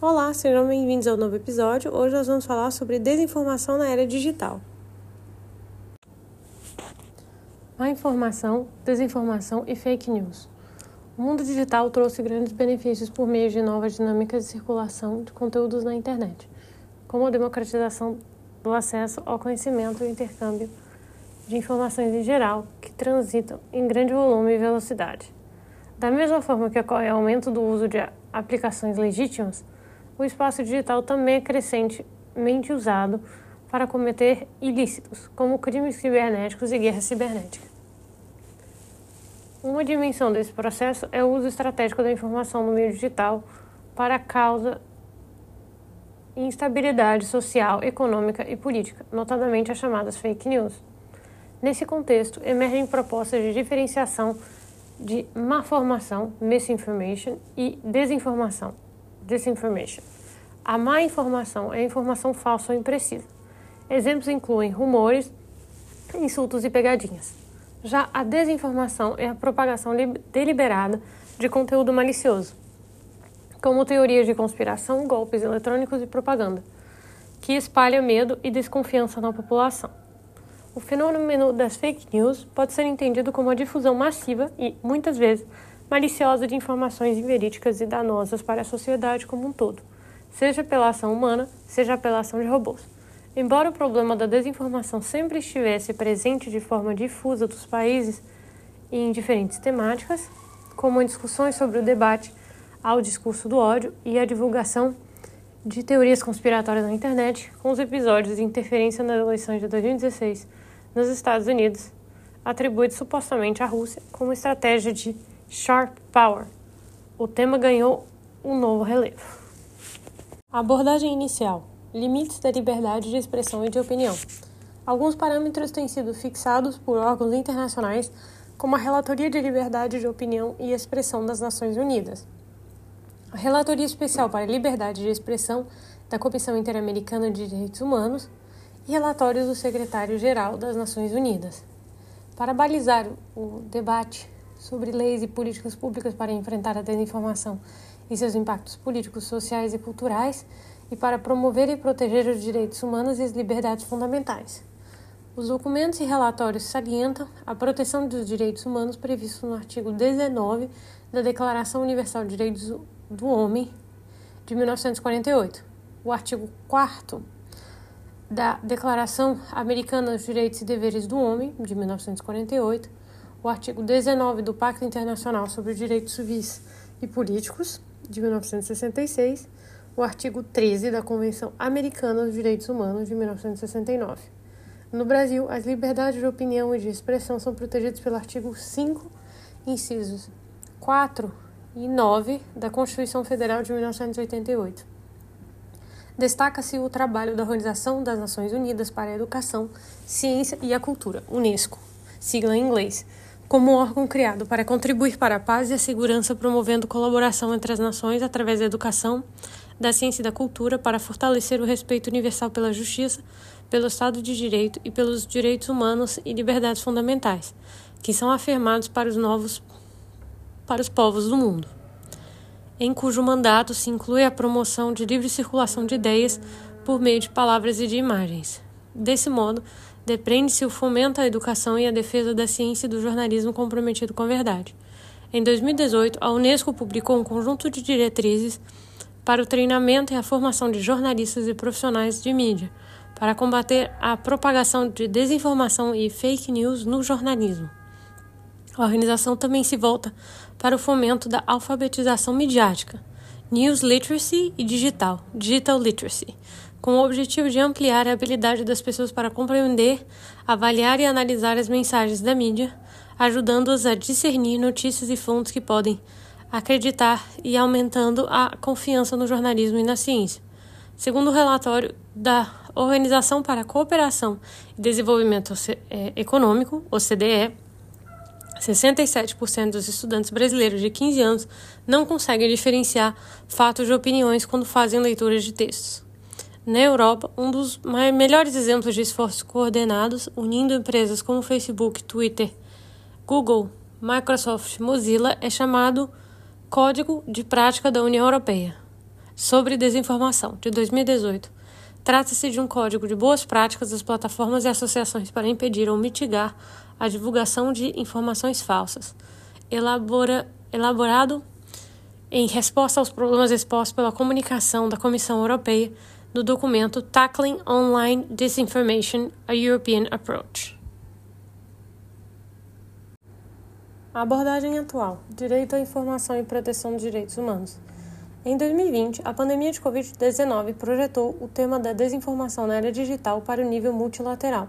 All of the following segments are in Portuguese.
Olá, sejam bem-vindos ao novo episódio. Hoje nós vamos falar sobre desinformação na era digital. Má informação, desinformação e fake news. O mundo digital trouxe grandes benefícios por meio de novas dinâmicas de circulação de conteúdos na internet, como a democratização do acesso ao conhecimento e intercâmbio de informações em geral, que transitam em grande volume e velocidade. Da mesma forma que ocorre aumento do uso de aplicações legítimas, o espaço digital também é crescentemente usado para cometer ilícitos, como crimes cibernéticos e guerra cibernética. Uma dimensão desse processo é o uso estratégico da informação no meio digital para a causa instabilidade social, econômica e política, notadamente as chamadas fake news. Nesse contexto, emergem propostas de diferenciação de má formação, misinformation, e desinformação, disinformation. A má informação é informação falsa ou imprecisa. Exemplos incluem rumores, insultos e pegadinhas. Já a desinformação é a propagação deliberada de conteúdo malicioso, como teorias de conspiração, golpes eletrônicos e propaganda, que espalha medo e desconfiança na população. O fenômeno das fake news pode ser entendido como a difusão massiva e, muitas vezes, maliciosa de informações inverídicas e danosas para a sociedade como um todo, seja pela ação humana, seja pela ação de robôs. Embora o problema da desinformação sempre estivesse presente de forma difusa dos países em diferentes temáticas, como em discussões sobre o debate ao discurso do ódio e a divulgação de teorias conspiratórias na internet, com os episódios de interferência nas eleições de 2016 nos Estados Unidos, atribuído supostamente à Rússia como estratégia de sharp power. O tema ganhou um novo relevo. Abordagem inicial: limites da liberdade de expressão e de opinião. Alguns parâmetros têm sido fixados por órgãos internacionais, como a Relatoria de Liberdade de Opinião e Expressão das Nações Unidas, a Relatoria Especial para a Liberdade de Expressão da Comissão Interamericana de Direitos Humanos e relatórios do secretário-geral das Nações Unidas. Para balizar o debate sobre leis e políticas públicas para enfrentar a desinformação e seus impactos políticos, sociais e culturais, e para promover e proteger os direitos humanos e as liberdades fundamentais. Os documentos e relatórios salientam a proteção dos direitos humanos previsto no artigo 19 da Declaração Universal de Direitos do Homem de 1948, o artigo 4 da Declaração Americana dos Direitos e Deveres do Homem, de 1948, o artigo 19 do Pacto Internacional sobre os Direitos Civis e Políticos, de 1966, o artigo 13 da Convenção Americana dos Direitos Humanos, de 1969. No Brasil, as liberdades de opinião e de expressão são protegidas pelo artigo 5, incisos 4 e 9 da Constituição Federal de 1988. Destaca-se o trabalho da Organização das Nações Unidas para a Educação, Ciência e a Cultura, Unesco, sigla em inglês, como um órgão criado para contribuir para a paz e a segurança, promovendo colaboração entre as nações através da educação, da ciência e da cultura para fortalecer o respeito universal pela justiça, pelo Estado de Direito e pelos direitos humanos e liberdades fundamentais, que são afirmados para os novos para os povos do mundo em cujo mandato se inclui a promoção de livre circulação de ideias por meio de palavras e de imagens. Desse modo, depreende-se o fomento à educação e à defesa da ciência e do jornalismo comprometido com a verdade. Em 2018, a Unesco publicou um conjunto de diretrizes para o treinamento e a formação de jornalistas e profissionais de mídia, para combater a propagação de desinformação e fake news no jornalismo. A organização também se volta para o fomento da alfabetização midiática, news literacy e digital, digital literacy, com o objetivo de ampliar a habilidade das pessoas para compreender, avaliar e analisar as mensagens da mídia, ajudando-as a discernir notícias e fontes que podem acreditar e aumentando a confiança no jornalismo e na ciência. Segundo o relatório da Organização para a Cooperação e Desenvolvimento é, Econômico, OCDE, 67% dos estudantes brasileiros de 15 anos não conseguem diferenciar fatos de opiniões quando fazem leituras de textos. Na Europa, um dos melhores exemplos de esforços coordenados, unindo empresas como Facebook, Twitter, Google, Microsoft, Mozilla, é chamado Código de Prática da União Europeia, sobre Desinformação, de 2018. Trata-se de um código de boas práticas das plataformas e associações para impedir ou mitigar a divulgação de informações falsas, elabora, elaborado em resposta aos problemas expostos pela comunicação da Comissão Europeia no documento Tackling Online Disinformation, a European Approach. A abordagem atual: direito à informação e proteção dos direitos humanos. Em 2020, a pandemia de Covid-19 projetou o tema da desinformação na era digital para o nível multilateral.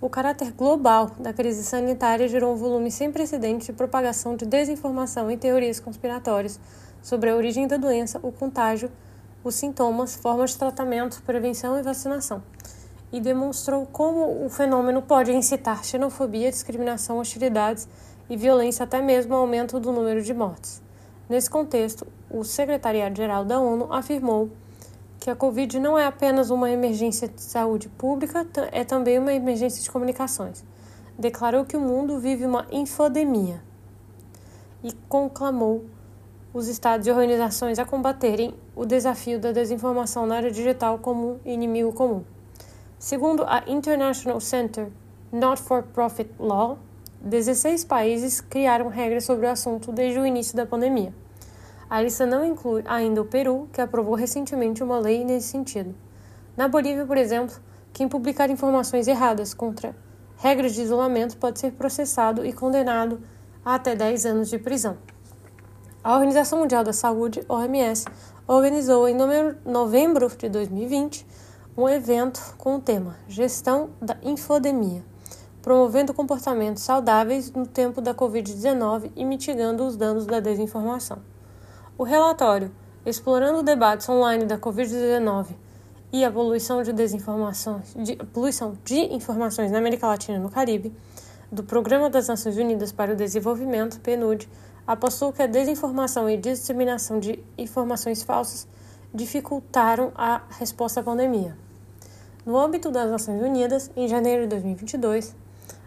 O caráter global da crise sanitária gerou um volume sem precedentes de propagação de desinformação e teorias conspiratórias sobre a origem da doença, o contágio, os sintomas, formas de tratamento, prevenção e vacinação, e demonstrou como o fenômeno pode incitar xenofobia, discriminação, hostilidades e violência, até mesmo aumento do número de mortes. Nesse contexto, o Secretariado-Geral da ONU afirmou que a Covid não é apenas uma emergência de saúde pública, é também uma emergência de comunicações. Declarou que o mundo vive uma infodemia e conclamou os estados e organizações a combaterem o desafio da desinformação na área digital como inimigo comum. Segundo a International Center Not for Profit Law, 16 países criaram regras sobre o assunto desde o início da pandemia. A lista não inclui ainda o Peru, que aprovou recentemente uma lei nesse sentido. Na Bolívia, por exemplo, quem publicar informações erradas contra regras de isolamento pode ser processado e condenado a até 10 anos de prisão. A Organização Mundial da Saúde, OMS, organizou em novembro de 2020 um evento com o tema Gestão da Infodemia, promovendo comportamentos saudáveis no tempo da Covid-19 e mitigando os danos da desinformação. O relatório Explorando debates online da Covid-19 e a poluição de desinformações, de, poluição de informações na América Latina e no Caribe, do Programa das Nações Unidas para o Desenvolvimento, PNUD, apostou que a desinformação e disseminação de informações falsas dificultaram a resposta à pandemia. No âmbito das Nações Unidas, em janeiro de 2022,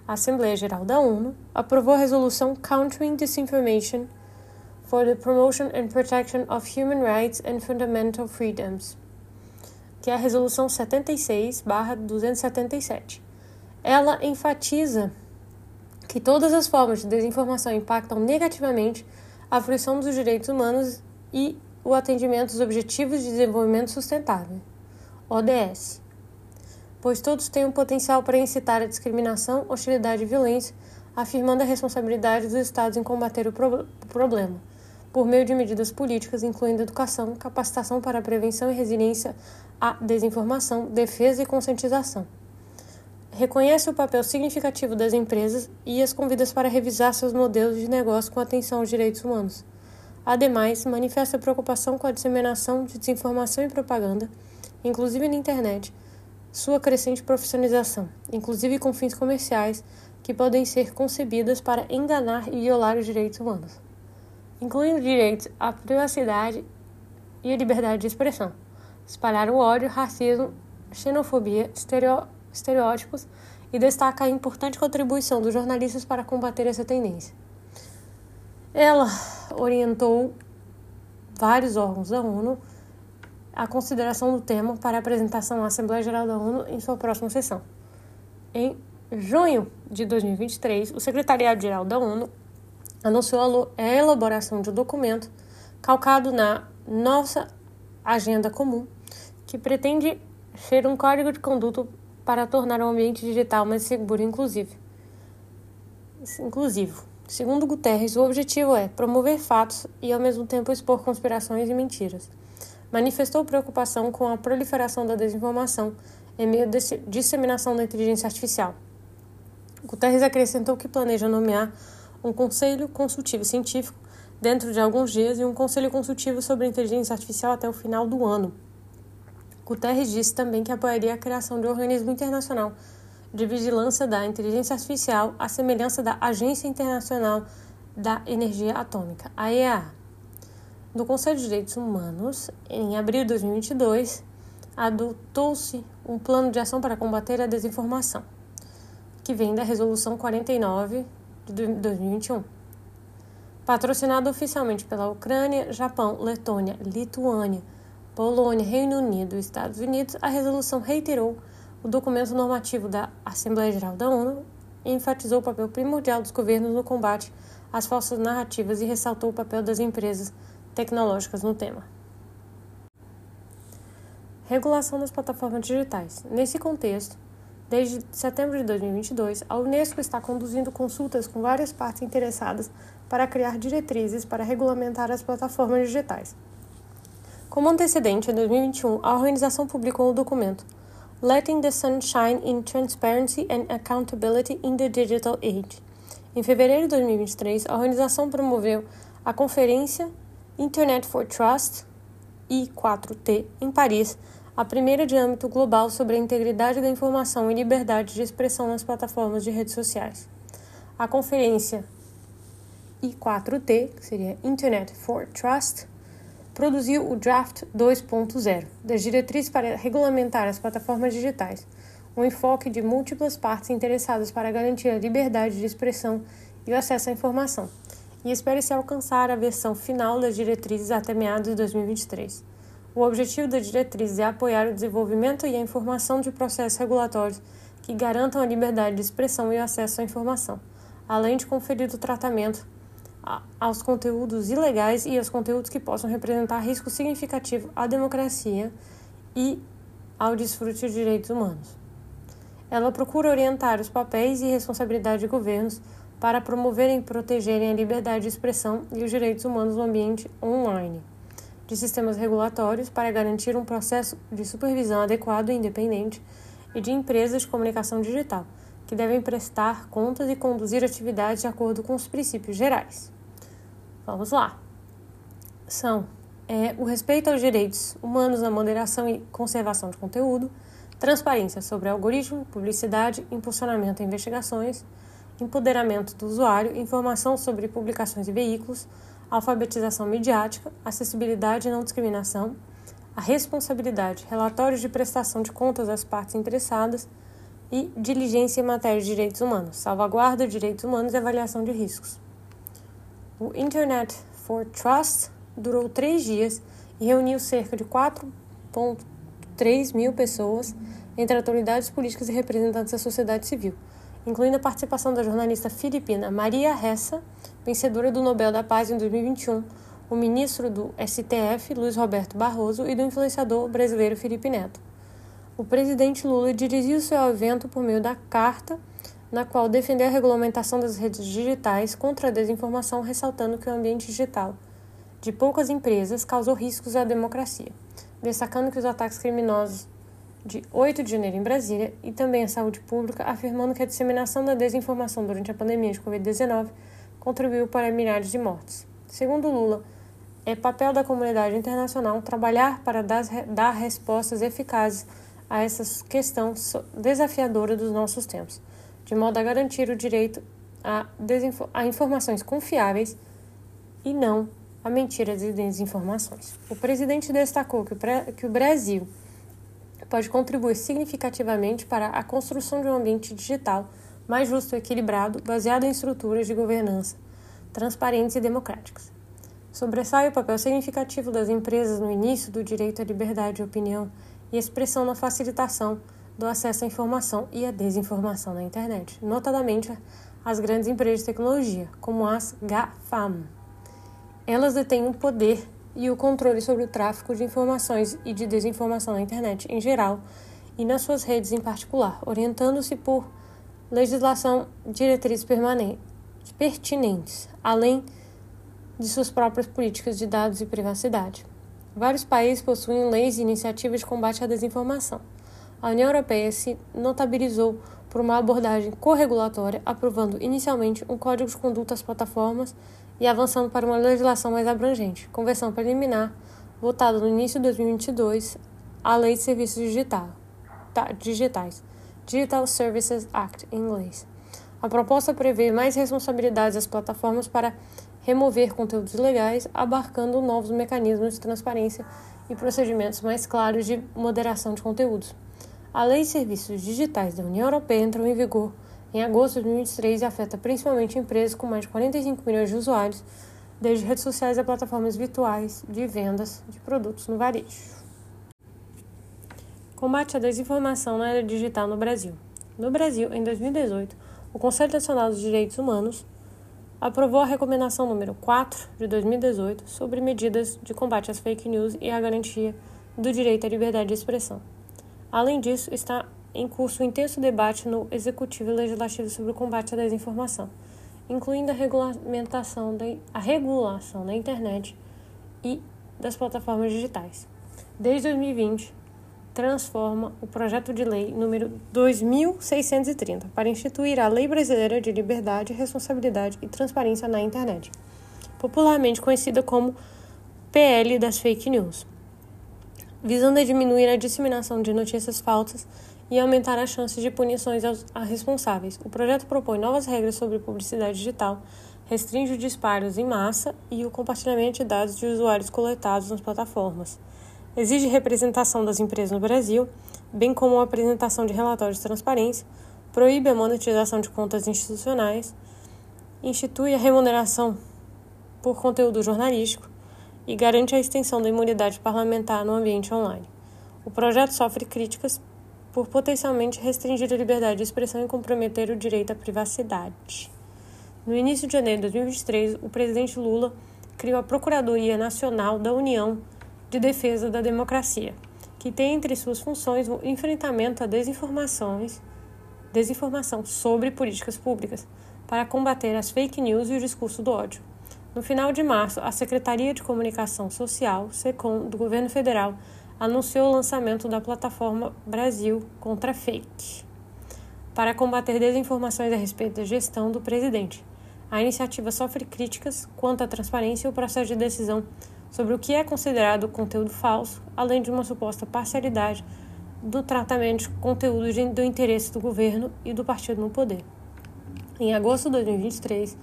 a Assembleia Geral da ONU aprovou a resolução Countering Disinformation for the Promotion and Protection of Human Rights and Fundamental Freedoms, que é a resolução 76/277. Ela enfatiza que todas as formas de desinformação impactam negativamente a fruição dos direitos humanos e o atendimento aos Objetivos de Desenvolvimento Sustentável, ODS, pois todos têm um potencial para incitar a discriminação, hostilidade e violência, afirmando a responsabilidade dos Estados em combater o, pro o problema, por meio de medidas políticas, incluindo educação, capacitação para a prevenção e resiliência à desinformação, defesa e conscientização reconhece o papel significativo das empresas e as convida para revisar seus modelos de negócio com atenção aos direitos humanos. Ademais, manifesta preocupação com a disseminação de desinformação e propaganda, inclusive na internet, sua crescente profissionalização, inclusive com fins comerciais, que podem ser concebidas para enganar e violar os direitos humanos, incluindo direitos à privacidade e à liberdade de expressão, espalhar o ódio, racismo, xenofobia, estereótipos estereótipos e destaca a importante contribuição dos jornalistas para combater essa tendência. Ela orientou vários órgãos da ONU a consideração do tema para apresentação à Assembleia Geral da ONU em sua próxima sessão. Em junho de 2023, o Secretariado-Geral da ONU anunciou a elaboração de um documento calcado na nossa agenda comum, que pretende ser um código de conduta para tornar o ambiente digital mais seguro e inclusivo. inclusivo. Segundo Guterres, o objetivo é promover fatos e, ao mesmo tempo, expor conspirações e mentiras. Manifestou preocupação com a proliferação da desinformação em meio à disseminação da inteligência artificial. Guterres acrescentou que planeja nomear um conselho consultivo científico dentro de alguns dias e um conselho consultivo sobre inteligência artificial até o final do ano. Guterres disse também que apoiaria a criação de um organismo internacional de vigilância da inteligência artificial, à semelhança da Agência Internacional da Energia Atômica, AEA. No Conselho de Direitos Humanos, em abril de 2022, adotou-se um plano de ação para combater a desinformação, que vem da Resolução 49 de 2021. Patrocinado oficialmente pela Ucrânia, Japão, Letônia, Lituânia, Polônia, Reino Unido e Estados Unidos, a resolução reiterou o documento normativo da Assembleia Geral da ONU e enfatizou o papel primordial dos governos no combate às falsas narrativas e ressaltou o papel das empresas tecnológicas no tema. Regulação das plataformas digitais. Nesse contexto, desde setembro de 2022, a Unesco está conduzindo consultas com várias partes interessadas para criar diretrizes para regulamentar as plataformas digitais. Como antecedente, em 2021, a organização publicou o documento Letting the Sunshine in Transparency and Accountability in the Digital Age. Em fevereiro de 2023, a organização promoveu a conferência Internet for Trust I4T em Paris, a primeira de âmbito global sobre a integridade da informação e liberdade de expressão nas plataformas de redes sociais. A conferência I4T, que seria Internet for Trust, produziu o Draft 2.0 das diretrizes para regulamentar as plataformas digitais, um enfoque de múltiplas partes interessadas para garantir a liberdade de expressão e o acesso à informação, e espera-se alcançar a versão final das diretrizes até meados de 2023. O objetivo da diretriz é apoiar o desenvolvimento e a informação de processos regulatórios que garantam a liberdade de expressão e o acesso à informação, além de conferir o tratamento aos conteúdos ilegais e aos conteúdos que possam representar risco significativo à democracia e ao desfrute de direitos humanos. Ela procura orientar os papéis e responsabilidades de governos para promoverem e protegerem a liberdade de expressão e os direitos humanos no ambiente online de sistemas regulatórios para garantir um processo de supervisão adequado e independente e de empresas de comunicação digital, que devem prestar contas e conduzir atividades de acordo com os princípios gerais. Vamos lá. São é, o respeito aos direitos humanos na moderação e conservação de conteúdo, transparência sobre algoritmo, publicidade, impulsionamento a investigações, empoderamento do usuário, informação sobre publicações e veículos, alfabetização midiática, acessibilidade e não discriminação, a responsabilidade, relatórios de prestação de contas às partes interessadas e diligência em matéria de direitos humanos, salvaguarda de direitos humanos e avaliação de riscos. O Internet for Trust durou três dias e reuniu cerca de 4,3 mil pessoas, entre autoridades políticas e representantes da sociedade civil incluindo a participação da jornalista filipina Maria Ressa, vencedora do Nobel da Paz em 2021, o ministro do STF, Luiz Roberto Barroso, e do influenciador brasileiro Felipe Neto. O presidente Lula dirigiu-se ao evento por meio da carta, na qual defendeu a regulamentação das redes digitais contra a desinformação, ressaltando que o ambiente digital de poucas empresas causou riscos à democracia, destacando que os ataques criminosos de 8 de janeiro em Brasília, e também a saúde pública, afirmando que a disseminação da desinformação durante a pandemia de Covid-19 contribuiu para milhares de mortes. Segundo Lula, é papel da comunidade internacional trabalhar para dar, dar respostas eficazes a essa questão desafiadora dos nossos tempos, de modo a garantir o direito a, a informações confiáveis e não a mentiras e desinformações. O presidente destacou que o, que o Brasil pode contribuir significativamente para a construção de um ambiente digital mais justo e equilibrado, baseado em estruturas de governança transparentes e democráticas. Sobressai o papel significativo das empresas no início do direito à liberdade de opinião e expressão na facilitação do acesso à informação e à desinformação na internet, notadamente as grandes empresas de tecnologia, como as GAFAM. Elas detêm um poder e o controle sobre o tráfico de informações e de desinformação na internet em geral e nas suas redes em particular, orientando-se por legislação diretrizes pertinentes, além de suas próprias políticas de dados e privacidade. Vários países possuem leis e iniciativas de combate à desinformação. A União Europeia se notabilizou por uma abordagem corregulatória, aprovando inicialmente um código de conduta às plataformas e avançando para uma legislação mais abrangente, conversão preliminar, votada no início de 2022, a Lei de Serviços Digital, tá, Digitais, Digital Services Act em inglês. A proposta prevê mais responsabilidades às plataformas para remover conteúdos ilegais, abarcando novos mecanismos de transparência e procedimentos mais claros de moderação de conteúdos. A Lei de Serviços Digitais da União Europeia entrou em vigor em agosto de 2023 e afeta principalmente empresas com mais de 45 milhões de usuários, desde redes sociais a plataformas virtuais de vendas de produtos no varejo. Combate à desinformação na era digital no Brasil. No Brasil, em 2018, o Conselho Nacional dos Direitos Humanos aprovou a recomendação número 4 de 2018 sobre medidas de combate às fake news e a garantia do direito à liberdade de expressão. Além disso, está em curso um intenso debate no Executivo e Legislativo sobre o combate à desinformação, incluindo a regulamentação da, a regulação da internet e das plataformas digitais. Desde 2020, transforma o projeto de lei número 2630 para instituir a Lei Brasileira de Liberdade, Responsabilidade e Transparência na Internet, popularmente conhecida como PL das Fake News, visando diminuir a disseminação de notícias falsas e aumentar as chances de punições aos responsáveis. O projeto propõe novas regras sobre publicidade digital, restringe os disparos em massa e o compartilhamento de dados de usuários coletados nas plataformas exige representação das empresas no Brasil, bem como a apresentação de relatórios de transparência, proíbe a monetização de contas institucionais, institui a remuneração por conteúdo jornalístico e garante a extensão da imunidade parlamentar no ambiente online. O projeto sofre críticas por potencialmente restringir a liberdade de expressão e comprometer o direito à privacidade. No início de janeiro de 2023, o presidente Lula criou a Procuradoria Nacional da União de defesa da democracia, que tem entre suas funções o enfrentamento a desinformações, desinformação sobre políticas públicas, para combater as fake news e o discurso do ódio. No final de março, a Secretaria de Comunicação Social, SECOM, do governo federal, anunciou o lançamento da plataforma Brasil contra Fake, para combater desinformações a respeito da gestão do presidente. A iniciativa sofre críticas quanto à transparência e o processo de decisão sobre o que é considerado conteúdo falso, além de uma suposta parcialidade do tratamento de conteúdo do interesse do governo e do partido no poder. Em agosto de 2023,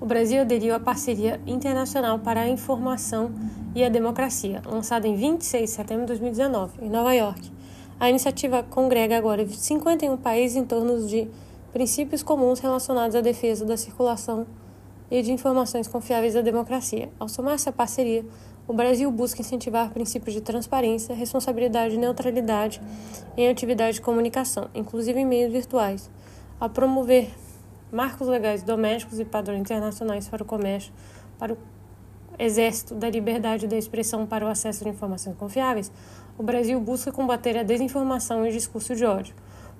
o Brasil aderiu à Parceria Internacional para a Informação e a Democracia, lançada em 26 de setembro de 2019, em Nova York. A iniciativa congrega agora 51 países em torno de princípios comuns relacionados à defesa da circulação e de informações confiáveis da democracia. Ao somar essa parceria, o Brasil busca incentivar princípios de transparência, responsabilidade e neutralidade em atividades de comunicação, inclusive em meios virtuais, a promover marcos legais domésticos e padrões internacionais para o comércio, para o exército da liberdade da expressão para o acesso de informações confiáveis, o Brasil busca combater a desinformação e o discurso de ódio,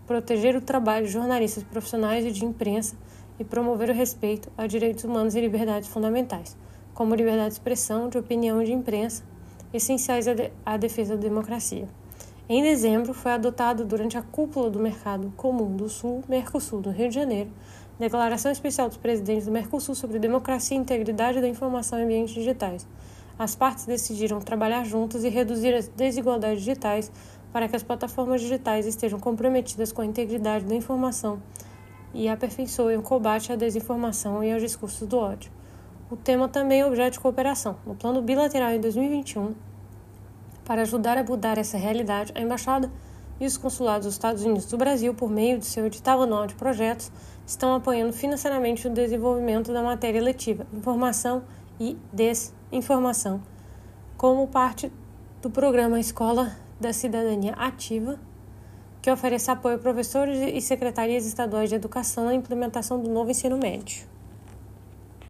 proteger o trabalho de jornalistas profissionais e de imprensa e promover o respeito a direitos humanos e liberdades fundamentais como liberdade de expressão, de opinião e de imprensa, essenciais à defesa da democracia. Em dezembro, foi adotado durante a cúpula do Mercado Comum do Sul, Mercosul, no Rio de Janeiro, Declaração Especial dos Presidentes do Mercosul sobre Democracia e Integridade da Informação em Ambientes Digitais. As partes decidiram trabalhar juntas e reduzir as desigualdades digitais para que as plataformas digitais estejam comprometidas com a integridade da informação e aperfeiçoem o combate à desinformação e aos discursos do ódio. O tema também é objeto de cooperação. No plano bilateral em 2021, para ajudar a mudar essa realidade, a Embaixada e os consulados dos Estados Unidos do Brasil, por meio do seu edital anual de projetos, estão apoiando financeiramente o desenvolvimento da matéria letiva Informação e Desinformação, como parte do programa Escola da Cidadania Ativa, que oferece apoio a professores e secretarias estaduais de educação na implementação do novo ensino médio.